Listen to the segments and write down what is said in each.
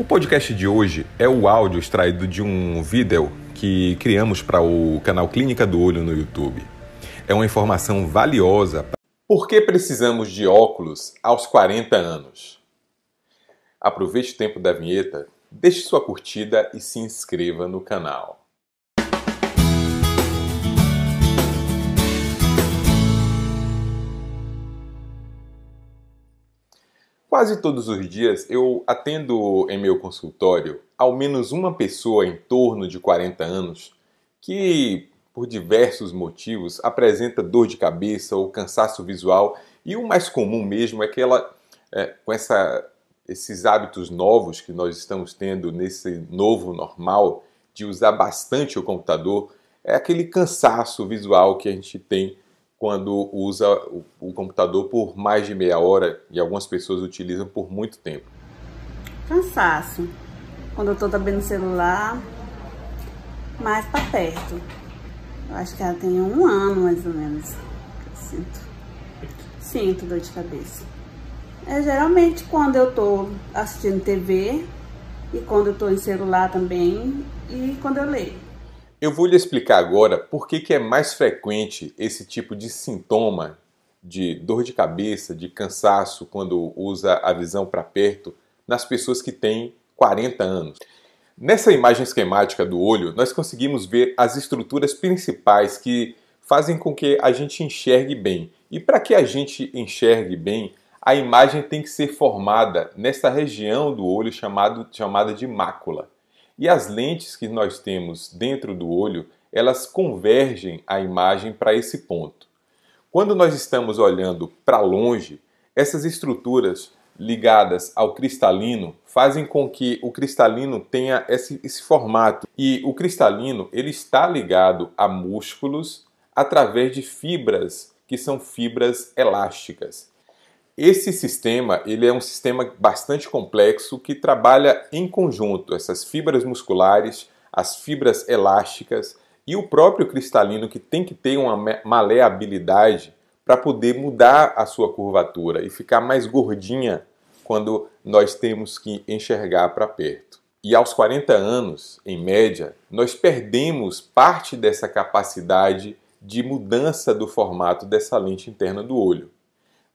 O podcast de hoje é o áudio extraído de um vídeo que criamos para o canal Clínica do Olho no YouTube. É uma informação valiosa. Por que precisamos de óculos aos 40 anos? Aproveite o tempo da vinheta, deixe sua curtida e se inscreva no canal. Quase todos os dias eu atendo em meu consultório ao menos uma pessoa em torno de 40 anos que, por diversos motivos, apresenta dor de cabeça ou cansaço visual. E o mais comum mesmo é que ela, é, com essa, esses hábitos novos que nós estamos tendo nesse novo normal de usar bastante o computador, é aquele cansaço visual que a gente tem quando usa o, computador por mais de meia hora e algumas pessoas utilizam por muito tempo. Cansaço. Quando eu estou também no celular, mais para perto. Eu acho que ela tem um ano mais ou menos. Eu sinto. Sinto dor de cabeça. É geralmente quando eu estou assistindo TV e quando eu estou em celular também e quando eu leio. Eu vou lhe explicar agora por que, que é mais frequente esse tipo de sintoma de dor de cabeça, de cansaço quando usa a visão para perto nas pessoas que têm 40 anos. Nessa imagem esquemática do olho, nós conseguimos ver as estruturas principais que fazem com que a gente enxergue bem. E para que a gente enxergue bem, a imagem tem que ser formada nessa região do olho chamado, chamada de mácula. E as lentes que nós temos dentro do olho, elas convergem a imagem para esse ponto. Quando nós estamos olhando para longe, essas estruturas ligadas ao cristalino fazem com que o cristalino tenha esse, esse, formato. E o cristalino ele está ligado a músculos através de fibras que são fibras elásticas. Esse sistema ele é um sistema bastante complexo que trabalha em conjunto essas fibras musculares, as fibras elásticas e o próprio cristalino que tem que ter uma maleabilidade para poder mudar a sua curvatura e ficar mais gordinha quando nós temos que enxergar para perto. E aos 40 anos, em média, nós perdemos parte dessa capacidade de mudança do formato dessa lente interna do olho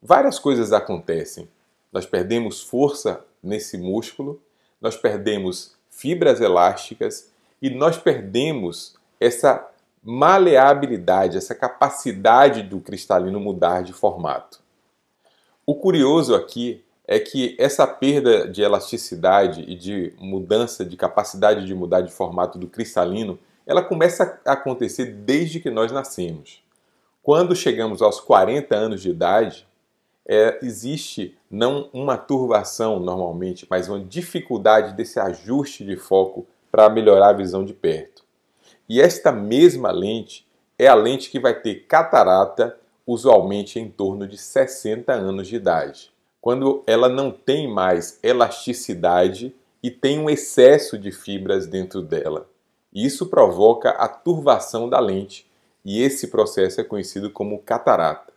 várias coisas acontecem. Nós perdemos força nesse músculo, nós perdemos fibras elásticas e nós perdemos essa maleabilidade, essa capacidade do cristalino mudar de formato. O curioso aqui é que essa perda de elasticidade e de mudança de capacidade de mudar de formato do cristalino, ela começa a acontecer desde que nós nascemos. Quando chegamos aos 40 anos de idade, é, existe não uma turvação normalmente, mas uma dificuldade desse ajuste de foco para melhorar a visão de perto. E esta mesma lente é a lente que vai ter catarata usualmente em torno de 60 anos de idade, quando ela não tem mais elasticidade e tem um excesso de fibras dentro dela. Isso provoca a turvação da lente e esse processo é conhecido como catarata.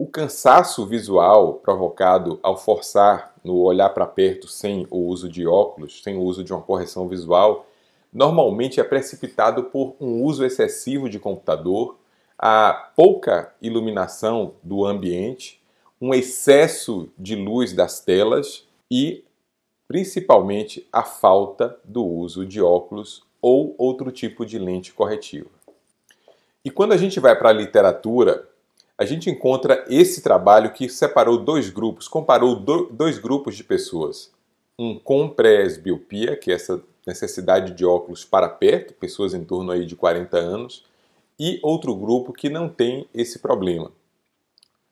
O cansaço visual provocado ao forçar no olhar para perto sem o uso de óculos, sem o uso de uma correção visual, normalmente é precipitado por um uso excessivo de computador, a pouca iluminação do ambiente, um excesso de luz das telas e, principalmente, a falta do uso de óculos ou outro tipo de lente corretiva. E quando a gente vai para a literatura, a gente encontra esse trabalho que separou dois grupos, comparou do, dois grupos de pessoas. Um com presbiopia, que é essa necessidade de óculos para perto, pessoas em torno aí de 40 anos, e outro grupo que não tem esse problema.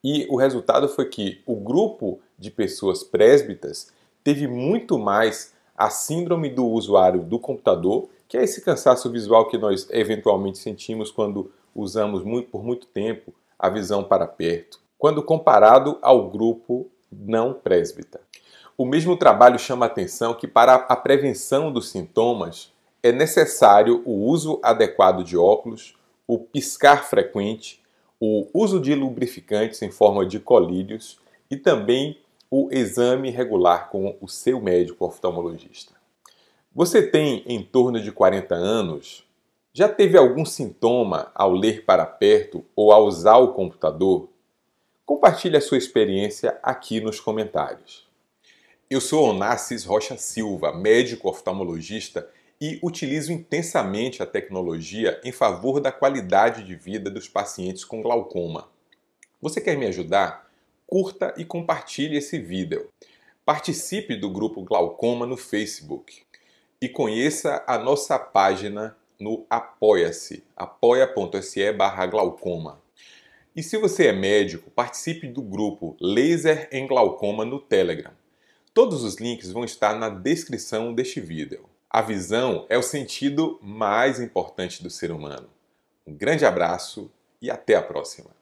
E o resultado foi que o grupo de pessoas presbitas teve muito mais a síndrome do usuário do computador, que é esse cansaço visual que nós eventualmente sentimos quando usamos muito, por muito tempo a visão para perto, quando comparado ao grupo não presbita. O mesmo trabalho chama a atenção que para a prevenção dos sintomas é necessário o uso adequado de óculos, o piscar frequente, o uso de lubrificantes em forma de colírios e também o exame regular com o seu médico oftalmologista. Você tem em torno de 40 anos? Já teve algum sintoma ao ler para perto ou ao usar o computador? Compartilhe a sua experiência aqui nos comentários. Eu sou Onassis Rocha Silva, médico oftalmologista e utilizo intensamente a tecnologia em favor da qualidade de vida dos pacientes com glaucoma. Você quer me ajudar? Curta e compartilhe esse vídeo. Participe do grupo Glaucoma no Facebook e conheça a nossa página no Apoia-se, apoia.se barra glaucoma. E se você é médico, participe do grupo Laser em Glaucoma no Telegram. Todos os links vão estar na descrição deste vídeo. A visão é o sentido mais importante do ser humano. Um grande abraço e até a próxima!